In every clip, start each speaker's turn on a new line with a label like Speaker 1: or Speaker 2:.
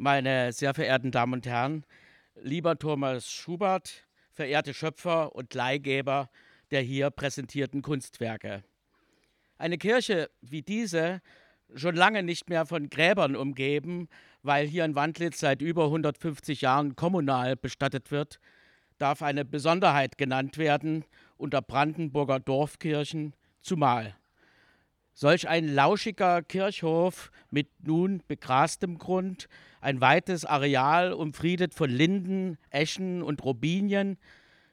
Speaker 1: meine sehr verehrten Damen und Herren, lieber Thomas Schubert, verehrte Schöpfer und Leihgeber der hier präsentierten Kunstwerke. Eine Kirche wie diese, schon lange nicht mehr von Gräbern umgeben, weil hier in Wandlitz seit über 150 Jahren kommunal bestattet wird, darf eine Besonderheit genannt werden unter Brandenburger Dorfkirchen zumal. Solch ein lauschiger Kirchhof mit nun begrastem Grund, ein weites Areal umfriedet von Linden, Eschen und Robinien,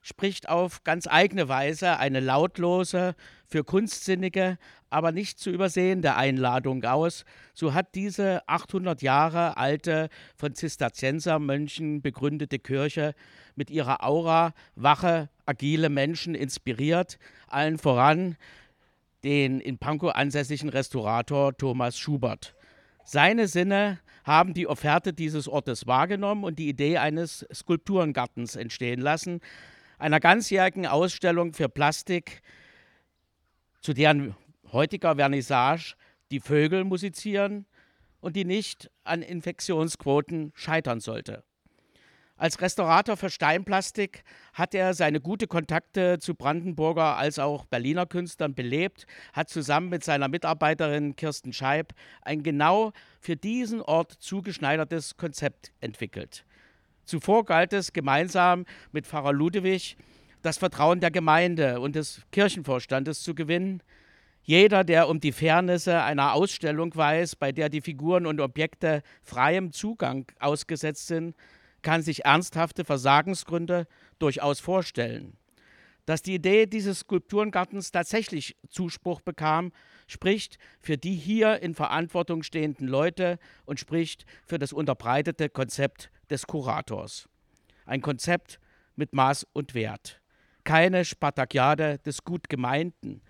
Speaker 1: spricht auf ganz eigene Weise eine lautlose, für Kunstsinnige, aber nicht zu übersehende Einladung aus. So hat diese 800 Jahre alte, von Zisterziensermönchen begründete Kirche mit ihrer Aura wache, agile Menschen inspiriert, allen voran den in Pankow ansässigen Restaurator Thomas Schubert. Seine Sinne haben die Offerte dieses Ortes wahrgenommen und die Idee eines Skulpturengartens entstehen lassen, einer ganzjährigen Ausstellung für Plastik, zu deren heutiger Vernissage die Vögel musizieren und die nicht an Infektionsquoten scheitern sollte. Als Restaurator für Steinplastik hat er seine gute Kontakte zu Brandenburger als auch Berliner Künstlern belebt, hat zusammen mit seiner Mitarbeiterin Kirsten Scheib ein genau für diesen Ort zugeschneidertes Konzept entwickelt. Zuvor galt es gemeinsam mit Pfarrer Ludewig das Vertrauen der Gemeinde und des Kirchenvorstandes zu gewinnen. Jeder, der um die Fairnisse einer Ausstellung weiß, bei der die Figuren und Objekte freiem Zugang ausgesetzt sind, kann sich ernsthafte Versagensgründe durchaus vorstellen. Dass die Idee dieses Skulpturengartens tatsächlich Zuspruch bekam, spricht für die hier in Verantwortung stehenden Leute und spricht für das unterbreitete Konzept des Kurators. Ein Konzept mit Maß und Wert. Keine Spartakiade des Gutgemeinten,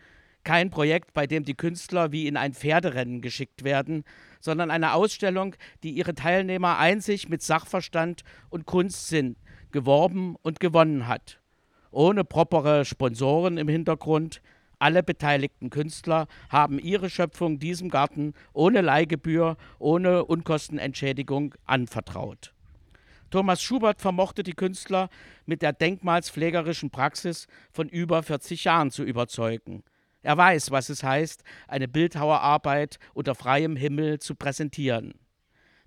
Speaker 1: kein Projekt, bei dem die Künstler wie in ein Pferderennen geschickt werden, sondern eine Ausstellung, die ihre Teilnehmer einzig mit Sachverstand und Kunstsinn geworben und gewonnen hat. Ohne propere Sponsoren im Hintergrund, alle beteiligten Künstler haben ihre Schöpfung diesem Garten ohne Leihgebühr, ohne Unkostenentschädigung anvertraut. Thomas Schubert vermochte die Künstler mit der denkmalspflegerischen Praxis von über 40 Jahren zu überzeugen. Er weiß, was es heißt, eine Bildhauerarbeit unter freiem Himmel zu präsentieren.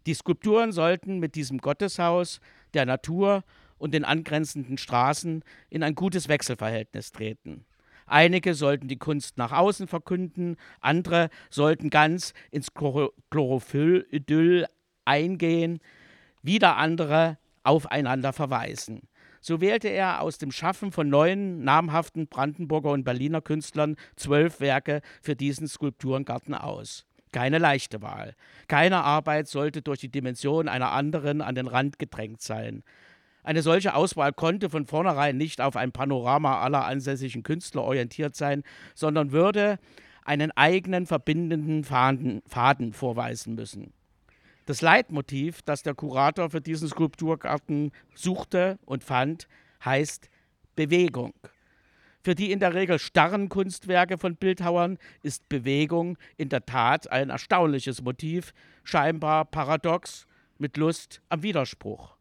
Speaker 1: Die Skulpturen sollten mit diesem Gotteshaus, der Natur und den angrenzenden Straßen in ein gutes Wechselverhältnis treten. Einige sollten die Kunst nach außen verkünden, andere sollten ganz ins Chlorophyll-Idyll eingehen, wieder andere aufeinander verweisen. So wählte er aus dem Schaffen von neun namhaften Brandenburger und Berliner Künstlern zwölf Werke für diesen Skulpturengarten aus. Keine leichte Wahl. Keine Arbeit sollte durch die Dimension einer anderen an den Rand gedrängt sein. Eine solche Auswahl konnte von vornherein nicht auf ein Panorama aller ansässigen Künstler orientiert sein, sondern würde einen eigenen verbindenden Faden, Faden vorweisen müssen. Das Leitmotiv, das der Kurator für diesen Skulpturgarten suchte und fand, heißt Bewegung. Für die in der Regel starren Kunstwerke von Bildhauern ist Bewegung in der Tat ein erstaunliches Motiv, scheinbar paradox, mit Lust am Widerspruch.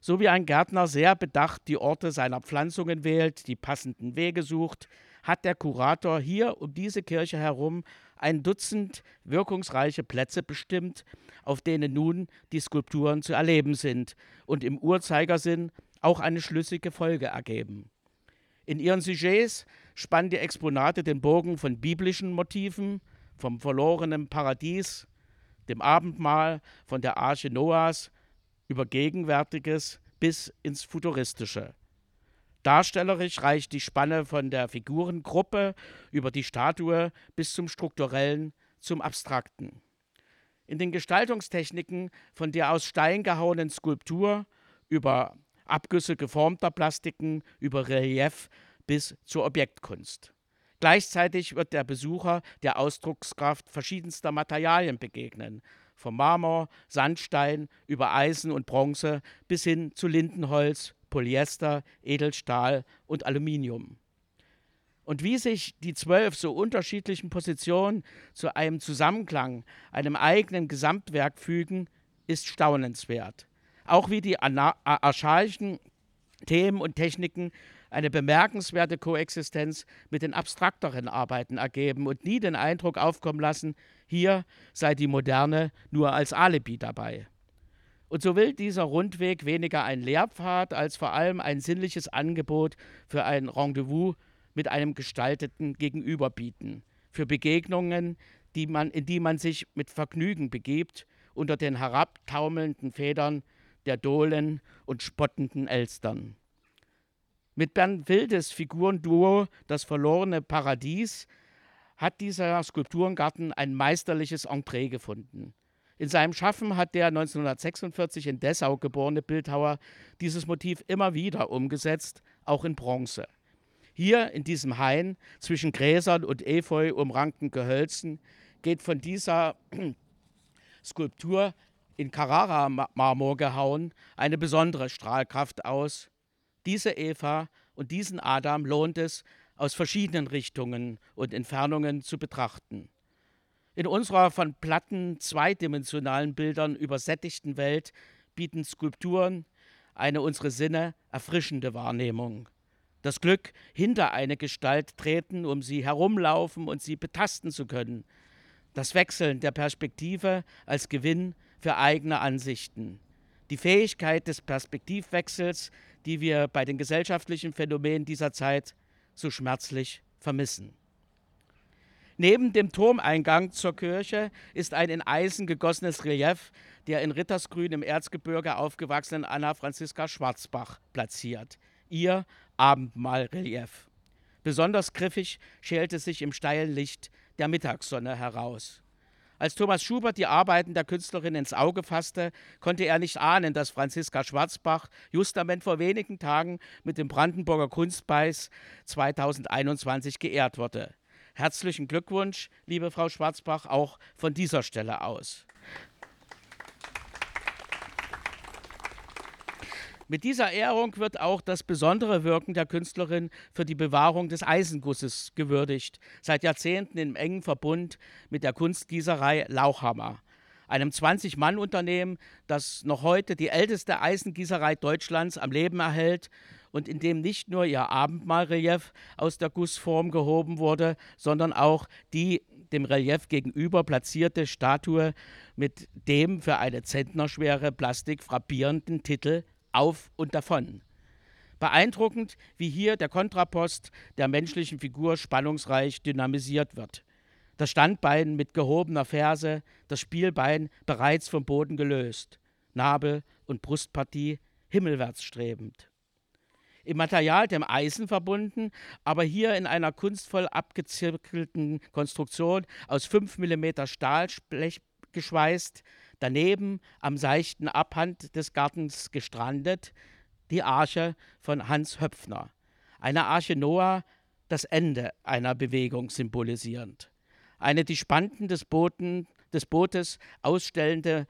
Speaker 1: So wie ein Gärtner sehr bedacht die Orte seiner Pflanzungen wählt, die passenden Wege sucht, hat der Kurator hier um diese Kirche herum ein Dutzend wirkungsreiche Plätze bestimmt, auf denen nun die Skulpturen zu erleben sind und im Uhrzeigersinn auch eine schlüssige Folge ergeben. In ihren Sujets spannen die Exponate den Bogen von biblischen Motiven, vom verlorenen Paradies, dem Abendmahl, von der Arche Noahs über Gegenwärtiges bis ins Futuristische. Darstellerisch reicht die Spanne von der Figurengruppe über die Statue bis zum strukturellen, zum abstrakten. In den Gestaltungstechniken von der aus Stein gehauenen Skulptur über Abgüsse geformter Plastiken, über Relief bis zur Objektkunst. Gleichzeitig wird der Besucher der Ausdruckskraft verschiedenster Materialien begegnen, vom Marmor, Sandstein über Eisen und Bronze bis hin zu Lindenholz, Polyester, Edelstahl und Aluminium. Und wie sich die zwölf so unterschiedlichen Positionen zu einem Zusammenklang, einem eigenen Gesamtwerk fügen, ist staunenswert. Auch wie die archaischen Themen und Techniken eine bemerkenswerte Koexistenz mit den abstrakteren Arbeiten ergeben und nie den Eindruck aufkommen lassen, hier sei die Moderne nur als Alibi dabei. Und so will dieser Rundweg weniger ein Lehrpfad als vor allem ein sinnliches Angebot für ein Rendezvous mit einem gestalteten Gegenüber bieten, für Begegnungen, die man, in die man sich mit Vergnügen begibt, unter den herabtaumelnden Federn der Dohlen und spottenden Elstern. Mit Bernd Wildes Figurenduo Das verlorene Paradies hat dieser Skulpturengarten ein meisterliches Entree gefunden. In seinem Schaffen hat der 1946 in Dessau geborene Bildhauer dieses Motiv immer wieder umgesetzt, auch in Bronze. Hier in diesem Hain zwischen Gräsern und Efeu umrankten Gehölzen geht von dieser Skulptur in Carrara-Marmor gehauen eine besondere Strahlkraft aus. Diese Eva und diesen Adam lohnt es, aus verschiedenen Richtungen und Entfernungen zu betrachten. In unserer von platten, zweidimensionalen Bildern übersättigten Welt bieten Skulpturen eine unsere Sinne erfrischende Wahrnehmung. Das Glück, hinter eine Gestalt treten, um sie herumlaufen und sie betasten zu können. Das Wechseln der Perspektive als Gewinn für eigene Ansichten. Die Fähigkeit des Perspektivwechsels, die wir bei den gesellschaftlichen Phänomenen dieser Zeit so schmerzlich vermissen. Neben dem Turmeingang zur Kirche ist ein in Eisen gegossenes Relief der in Rittersgrün im Erzgebirge aufgewachsenen Anna Franziska Schwarzbach platziert. Ihr Abendmahlrelief. Besonders griffig schälte sich im steilen Licht der Mittagssonne heraus. Als Thomas Schubert die Arbeiten der Künstlerin ins Auge fasste, konnte er nicht ahnen, dass Franziska Schwarzbach justament vor wenigen Tagen mit dem Brandenburger Kunstpreis 2021 geehrt wurde. Herzlichen Glückwunsch, liebe Frau Schwarzbach, auch von dieser Stelle aus. Mit dieser Ehrung wird auch das besondere Wirken der Künstlerin für die Bewahrung des Eisengusses gewürdigt, seit Jahrzehnten im engen Verbund mit der Kunstgießerei Lauchhammer, einem 20-Mann-Unternehmen, das noch heute die älteste Eisengießerei Deutschlands am Leben erhält und in dem nicht nur ihr Abendmahlrelief aus der Gussform gehoben wurde, sondern auch die dem Relief gegenüber platzierte Statue mit dem für eine zentnerschwere Plastik frappierenden Titel Auf und davon. Beeindruckend, wie hier der Kontrapost der menschlichen Figur spannungsreich dynamisiert wird. Das Standbein mit gehobener Ferse, das Spielbein bereits vom Boden gelöst, Nabel und Brustpartie himmelwärts strebend im Material dem Eisen verbunden, aber hier in einer kunstvoll abgezirkelten Konstruktion aus 5 mm Stahlblech geschweißt, daneben am seichten Abhand des Gartens gestrandet, die Arche von Hans Höpfner. Eine Arche Noah, das Ende einer Bewegung symbolisierend. Eine die Spanten des, Booten, des Bootes ausstellende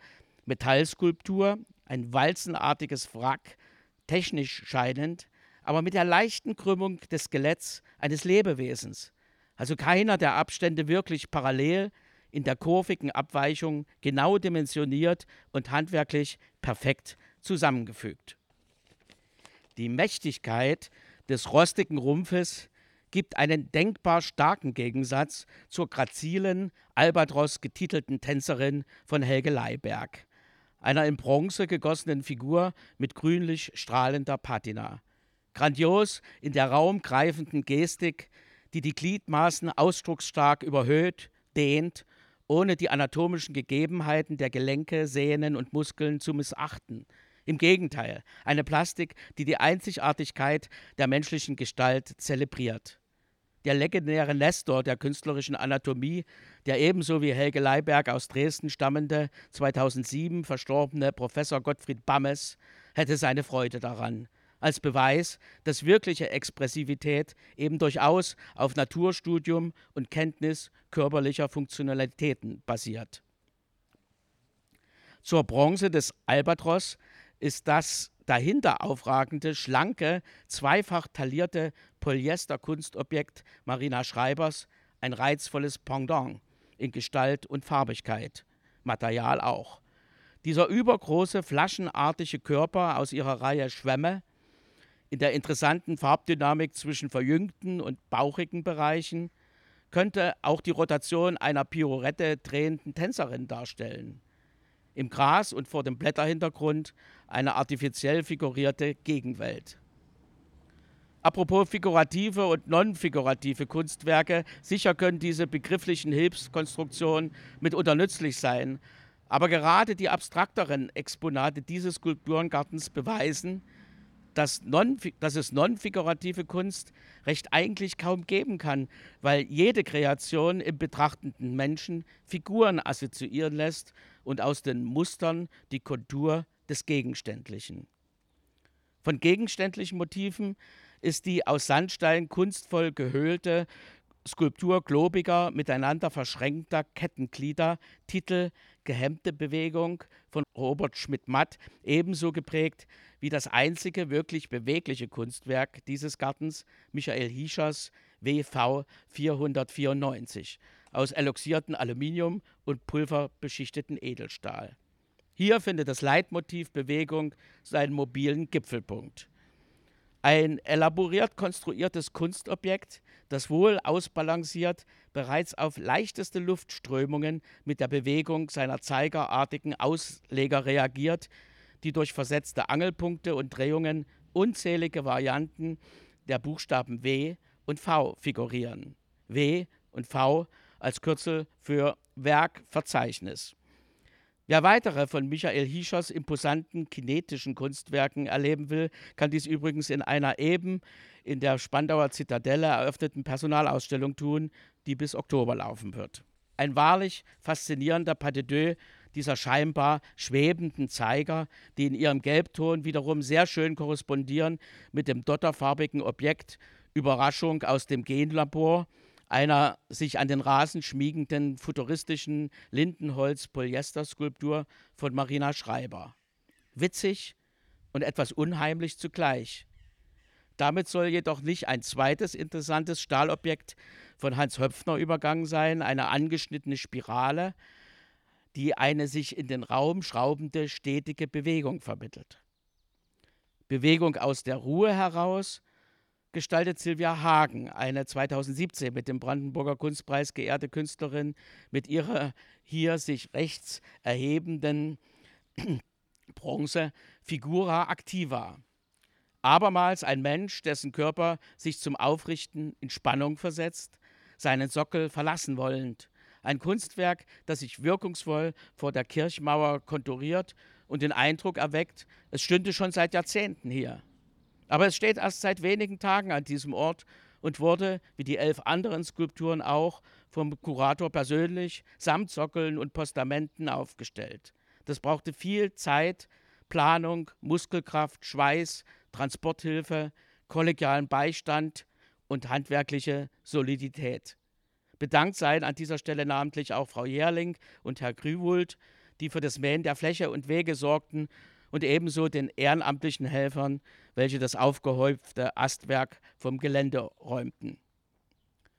Speaker 1: Metallskulptur, ein walzenartiges Wrack, technisch scheinend, aber mit der leichten Krümmung des Skeletts eines Lebewesens. Also keiner der Abstände wirklich parallel, in der kurvigen Abweichung genau dimensioniert und handwerklich perfekt zusammengefügt. Die Mächtigkeit des rostigen Rumpfes gibt einen denkbar starken Gegensatz zur grazilen, Albatros getitelten Tänzerin von Helge Leiberg, einer in Bronze gegossenen Figur mit grünlich strahlender Patina. Grandios in der raumgreifenden Gestik, die die Gliedmaßen ausdrucksstark überhöht, dehnt, ohne die anatomischen Gegebenheiten der Gelenke, Sehnen und Muskeln zu missachten. Im Gegenteil, eine Plastik, die die Einzigartigkeit der menschlichen Gestalt zelebriert. Der legendäre Nestor der künstlerischen Anatomie, der ebenso wie Helge Leiberg aus Dresden stammende, 2007 verstorbene Professor Gottfried Bammes, hätte seine Freude daran, als Beweis, dass wirkliche Expressivität eben durchaus auf Naturstudium und Kenntnis körperlicher Funktionalitäten basiert. Zur Bronze des Albatros ist das dahinter aufragende, schlanke, zweifach taillierte Polyester-Kunstobjekt Marina Schreibers ein reizvolles Pendant in Gestalt und Farbigkeit, Material auch. Dieser übergroße, flaschenartige Körper aus ihrer Reihe Schwämme in der interessanten Farbdynamik zwischen verjüngten und bauchigen Bereichen könnte auch die Rotation einer Piorette drehenden Tänzerin darstellen. Im Gras und vor dem Blätterhintergrund eine artifiziell figurierte Gegenwelt. Apropos figurative und non-figurative Kunstwerke, sicher können diese begrifflichen Hilfskonstruktionen mitunter nützlich sein, aber gerade die abstrakteren Exponate dieses Skulpturengartens beweisen, dass, non, dass es non-figurative Kunst recht eigentlich kaum geben kann, weil jede Kreation im betrachtenden Menschen Figuren assoziieren lässt und aus den Mustern die Kontur des Gegenständlichen. Von gegenständlichen Motiven ist die aus Sandstein kunstvoll gehöhlte Skulptur globiger, miteinander verschränkter Kettenglieder, Titel Gehemmte Bewegung von Robert Schmidt-Matt ebenso geprägt wie das einzige wirklich bewegliche Kunstwerk dieses Gartens, Michael Hischers WV 494, aus eloxierten Aluminium und pulverbeschichteten Edelstahl. Hier findet das Leitmotiv Bewegung seinen mobilen Gipfelpunkt. Ein elaboriert konstruiertes Kunstobjekt, das wohl ausbalanciert bereits auf leichteste Luftströmungen mit der Bewegung seiner zeigerartigen Ausleger reagiert, die durch versetzte Angelpunkte und Drehungen unzählige Varianten der Buchstaben W und V figurieren. W und V als Kürzel für Werkverzeichnis. Wer weitere von Michael Hischers imposanten kinetischen Kunstwerken erleben will, kann dies übrigens in einer eben in der Spandauer Zitadelle eröffneten Personalausstellung tun, die bis Oktober laufen wird. Ein wahrlich faszinierender Pas de deux dieser scheinbar schwebenden Zeiger, die in ihrem Gelbton wiederum sehr schön korrespondieren mit dem dotterfarbigen Objekt Überraschung aus dem Genlabor, einer sich an den Rasen schmiegenden futuristischen Lindenholz-Polyester-Skulptur von Marina Schreiber. Witzig und etwas unheimlich zugleich. Damit soll jedoch nicht ein zweites interessantes Stahlobjekt von Hans Höpfner übergangen sein, eine angeschnittene Spirale, die eine sich in den Raum schraubende, stetige Bewegung vermittelt. Bewegung aus der Ruhe heraus gestaltet Silvia Hagen, eine 2017 mit dem Brandenburger Kunstpreis geehrte Künstlerin, mit ihrer hier sich rechts erhebenden Bronze Figura Activa. Abermals ein Mensch, dessen Körper sich zum Aufrichten in Spannung versetzt, seinen Sockel verlassen wollend. Ein Kunstwerk, das sich wirkungsvoll vor der Kirchmauer konturiert und den Eindruck erweckt, es stünde schon seit Jahrzehnten hier. Aber es steht erst seit wenigen Tagen an diesem Ort und wurde, wie die elf anderen Skulpturen auch, vom Kurator persönlich samt Sockeln und Postamenten aufgestellt. Das brauchte viel Zeit, Planung, Muskelkraft, Schweiß, Transporthilfe, kollegialen Beistand und handwerkliche Solidität. Bedankt seien an dieser Stelle namentlich auch Frau Jährling und Herr Grüwult, die für das Mähen der Fläche und Wege sorgten und ebenso den ehrenamtlichen Helfern, welche das aufgehäufte Astwerk vom Gelände räumten.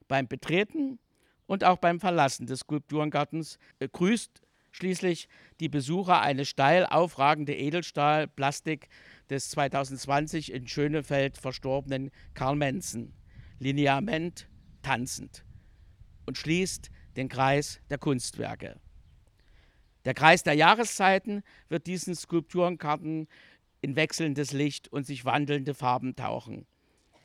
Speaker 1: Beim Betreten und auch beim Verlassen des Skulpturengartens grüßt schließlich die Besucher eine steil aufragende Edelstahlplastik des 2020 in Schönefeld verstorbenen Karl Menzen, Lineament tanzend, und schließt den Kreis der Kunstwerke. Der Kreis der Jahreszeiten wird diesen Skulpturenkarten in wechselndes Licht und sich wandelnde Farben tauchen.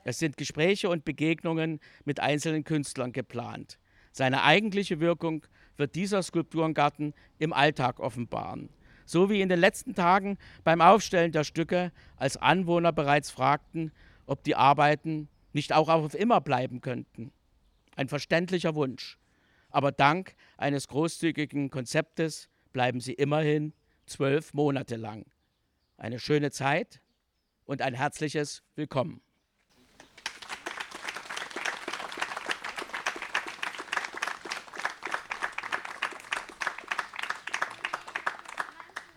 Speaker 1: Es sind Gespräche und Begegnungen mit einzelnen Künstlern geplant. Seine eigentliche Wirkung wird dieser Skulpturengarten im Alltag offenbaren. So wie in den letzten Tagen beim Aufstellen der Stücke, als Anwohner bereits fragten, ob die Arbeiten nicht auch auf immer bleiben könnten. Ein verständlicher Wunsch. Aber dank eines großzügigen Konzeptes bleiben sie immerhin zwölf Monate lang. Eine schöne Zeit und ein herzliches Willkommen.